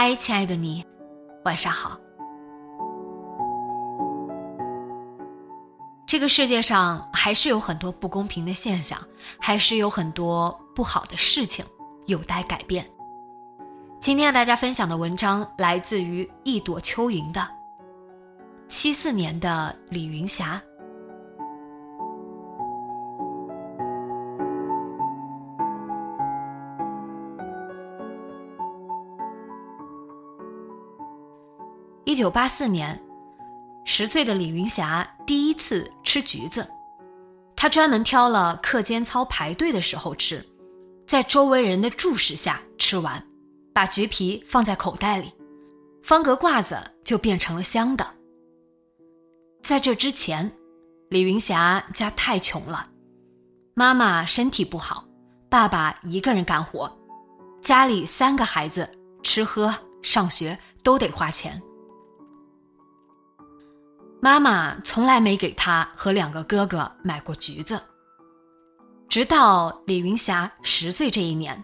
嗨，亲爱的你，晚上好。这个世界上还是有很多不公平的现象，还是有很多不好的事情有待改变。今天和大家分享的文章来自于一朵秋云的七四年的李云霞。九八四年，十岁的李云霞第一次吃橘子，她专门挑了课间操排队的时候吃，在周围人的注视下吃完，把橘皮放在口袋里，方格褂子就变成了香的。在这之前，李云霞家太穷了，妈妈身体不好，爸爸一个人干活，家里三个孩子吃喝上学都得花钱。妈妈从来没给他和两个哥哥买过橘子。直到李云霞十岁这一年，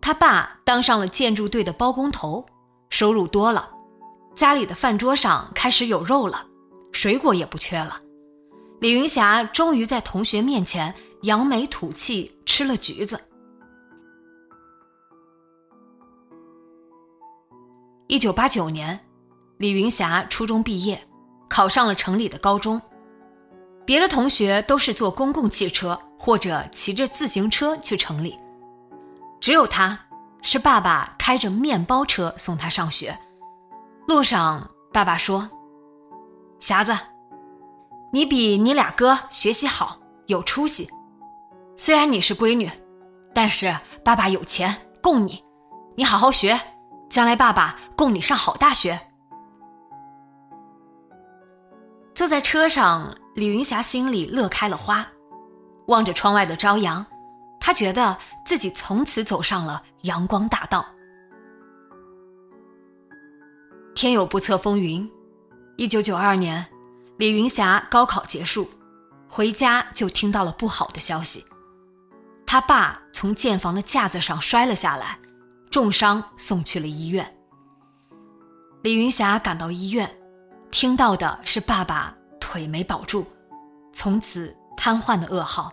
他爸当上了建筑队的包工头，收入多了，家里的饭桌上开始有肉了，水果也不缺了。李云霞终于在同学面前扬眉吐气吃了橘子。一九八九年，李云霞初中毕业。考上了城里的高中，别的同学都是坐公共汽车或者骑着自行车去城里，只有他是爸爸开着面包车送他上学。路上，爸爸说：“匣子，你比你俩哥学习好，有出息。虽然你是闺女，但是爸爸有钱供你，你好好学，将来爸爸供你上好大学。”坐在车上，李云霞心里乐开了花，望着窗外的朝阳，她觉得自己从此走上了阳光大道。天有不测风云，一九九二年，李云霞高考结束，回家就听到了不好的消息，他爸从建房的架子上摔了下来，重伤送去了医院。李云霞赶到医院。听到的是爸爸腿没保住，从此瘫痪的噩耗。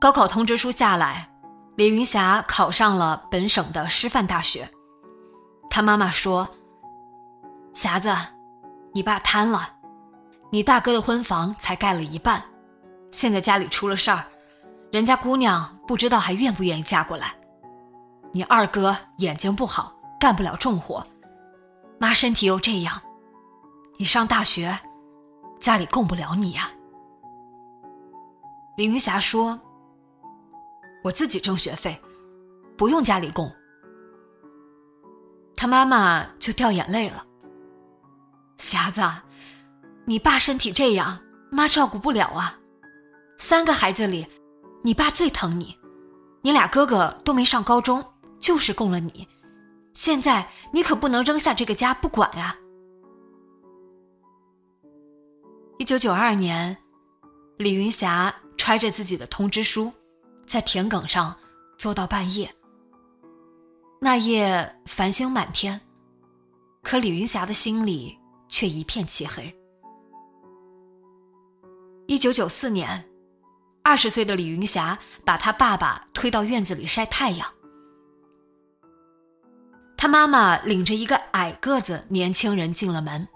高考通知书下来，李云霞考上了本省的师范大学。他妈妈说：“霞子，你爸瘫了，你大哥的婚房才盖了一半，现在家里出了事儿，人家姑娘不知道还愿不愿意嫁过来。你二哥眼睛不好，干不了重活，妈身体又这样。”你上大学，家里供不了你呀。李云霞说：“我自己挣学费，不用家里供。”他妈妈就掉眼泪了。霞子，你爸身体这样，妈照顾不了啊。三个孩子里，你爸最疼你，你俩哥哥都没上高中，就是供了你。现在你可不能扔下这个家不管呀。一九九二年，李云霞揣着自己的通知书，在田埂上坐到半夜。那夜繁星满天，可李云霞的心里却一片漆黑。一九九四年，二十岁的李云霞把她爸爸推到院子里晒太阳。他妈妈领着一个矮个子年轻人进了门。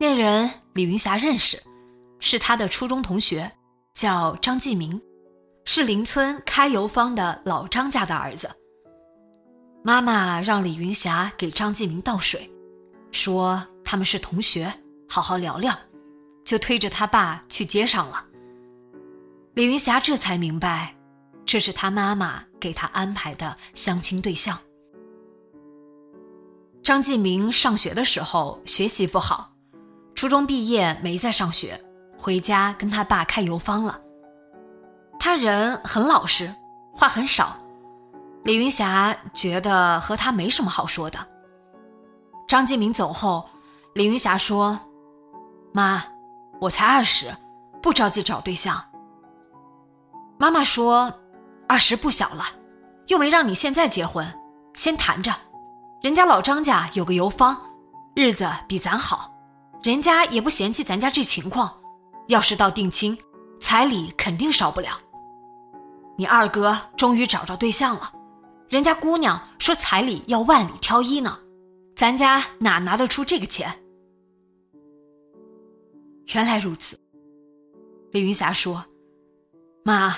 那人李云霞认识，是她的初中同学，叫张继明，是邻村开油坊的老张家的儿子。妈妈让李云霞给张继明倒水，说他们是同学，好好聊聊，就推着他爸去街上了。李云霞这才明白，这是他妈妈给他安排的相亲对象。张继明上学的时候学习不好，初中毕业没再上学，回家跟他爸开油坊了。他人很老实，话很少。李云霞觉得和他没什么好说的。张继明走后，李云霞说：“妈，我才二十，不着急找对象。”妈妈说：“二十不小了，又没让你现在结婚，先谈着。”人家老张家有个油坊，日子比咱好，人家也不嫌弃咱家这情况。要是到定亲，彩礼肯定少不了。你二哥终于找着对象了，人家姑娘说彩礼要万里挑一呢，咱家哪拿得出这个钱？原来如此，李云霞说：“妈，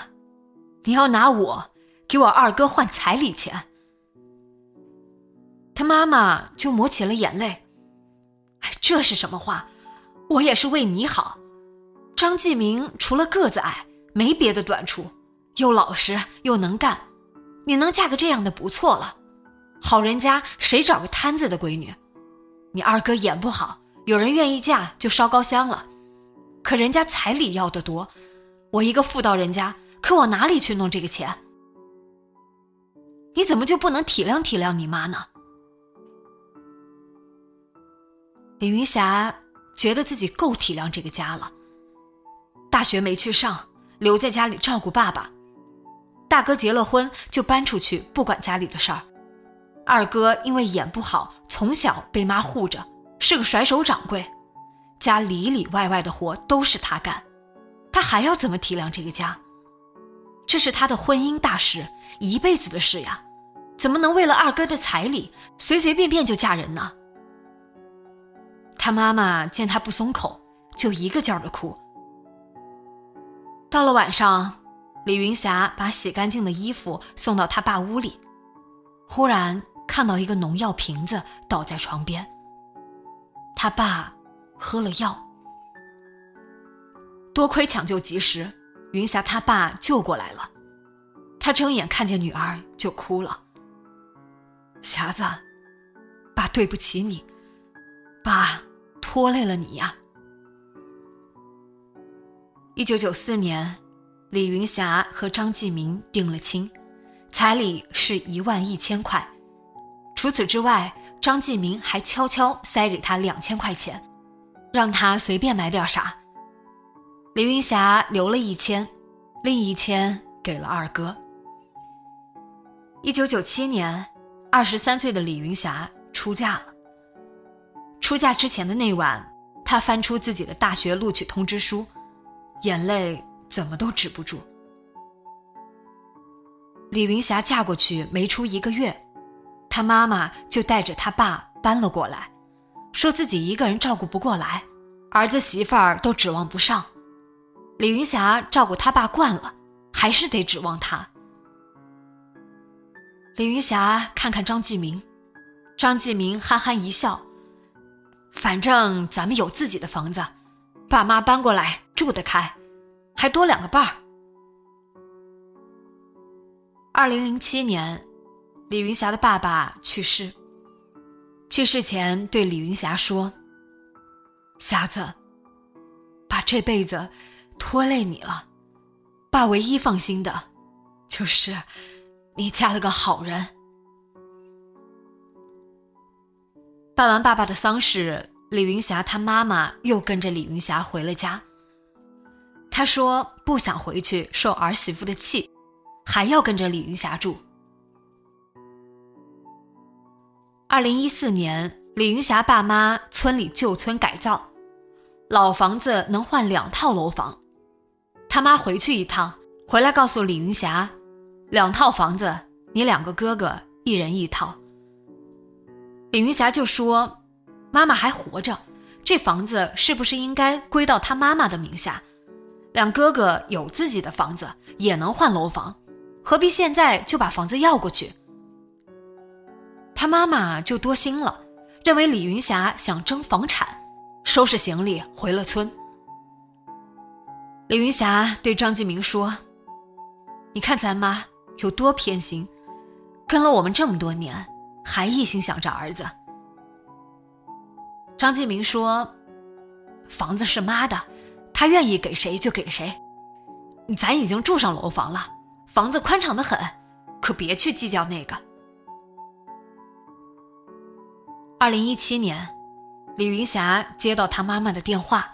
你要拿我给我二哥换彩礼钱。”他妈妈就抹起了眼泪。这是什么话？我也是为你好。张继明除了个子矮，没别的短处，又老实又能干，你能嫁个这样的不错了。好人家谁找个摊子的闺女？你二哥眼不好，有人愿意嫁就烧高香了。可人家彩礼要的多，我一个妇道人家，可往哪里去弄这个钱？你怎么就不能体谅体谅你妈呢？李云霞觉得自己够体谅这个家了。大学没去上，留在家里照顾爸爸。大哥结了婚就搬出去，不管家里的事儿。二哥因为眼不好，从小被妈护着，是个甩手掌柜，家里里外外的活都是他干。他还要怎么体谅这个家？这是他的婚姻大事，一辈子的事呀，怎么能为了二哥的彩礼随随便便就嫁人呢？他妈妈见他不松口，就一个劲儿的哭。到了晚上，李云霞把洗干净的衣服送到他爸屋里，忽然看到一个农药瓶子倒在床边。他爸喝了药，多亏抢救及时，云霞他爸救过来了。他睁眼看见女儿就哭了。霞子，爸对不起你，爸。拖累了你呀！一九九四年，李云霞和张继明定了亲，彩礼是一万一千块。除此之外，张继明还悄悄塞给他两千块钱，让他随便买点啥。李云霞留了一千，另一千给了二哥。一九九七年，二十三岁的李云霞出嫁了。出嫁之前的那晚，她翻出自己的大学录取通知书，眼泪怎么都止不住。李云霞嫁过去没出一个月，她妈妈就带着她爸搬了过来，说自己一个人照顾不过来，儿子媳妇儿都指望不上。李云霞照顾他爸惯了，还是得指望他。李云霞看看张继明，张继明憨憨一笑。反正咱们有自己的房子，爸妈搬过来住得开，还多两个伴儿。二零零七年，李云霞的爸爸去世。去世前对李云霞说：“霞子，爸这辈子拖累你了，爸唯一放心的，就是你嫁了个好人。”办完爸爸的丧事，李云霞她妈妈又跟着李云霞回了家。她说不想回去受儿媳妇的气，还要跟着李云霞住。二零一四年，李云霞爸妈村里旧村改造，老房子能换两套楼房。他妈回去一趟，回来告诉李云霞，两套房子，你两个哥哥一人一套。李云霞就说：“妈妈还活着，这房子是不是应该归到她妈妈的名下？两哥哥有自己的房子，也能换楼房，何必现在就把房子要过去？”他妈妈就多心了，认为李云霞想争房产，收拾行李回了村。李云霞对张继明说：“你看咱妈有多偏心，跟了我们这么多年。”还一心想着儿子。张继明说：“房子是妈的，她愿意给谁就给谁。咱已经住上楼房了，房子宽敞的很，可别去计较那个。”二零一七年，李云霞接到她妈妈的电话，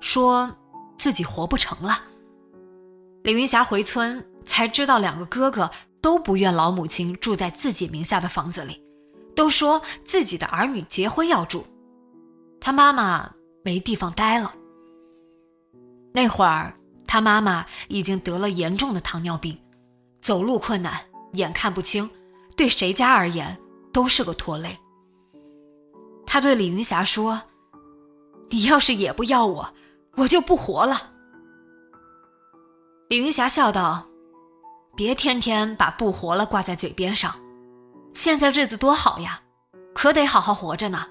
说自己活不成了。李云霞回村才知道，两个哥哥都不愿老母亲住在自己名下的房子里。都说自己的儿女结婚要住，他妈妈没地方待了。那会儿他妈妈已经得了严重的糖尿病，走路困难，眼看不清，对谁家而言都是个拖累。他对李云霞说：“你要是也不要我，我就不活了。”李云霞笑道：“别天天把不活了挂在嘴边上。”现在日子多好呀，可得好好活着呢。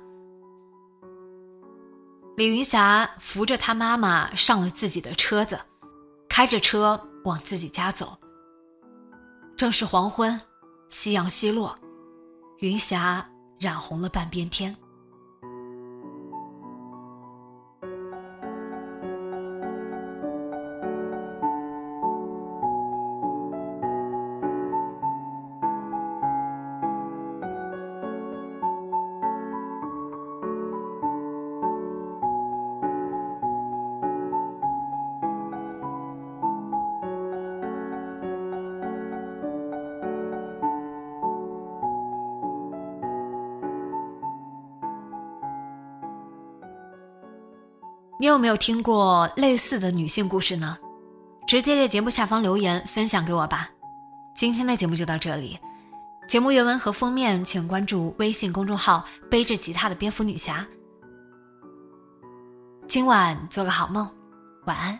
李云霞扶着她妈妈上了自己的车子，开着车往自己家走。正是黄昏，夕阳西落，云霞染红了半边天。你有没有听过类似的女性故事呢？直接在节目下方留言分享给我吧。今天的节目就到这里，节目原文和封面请关注微信公众号“背着吉他的蝙蝠女侠”。今晚做个好梦，晚安。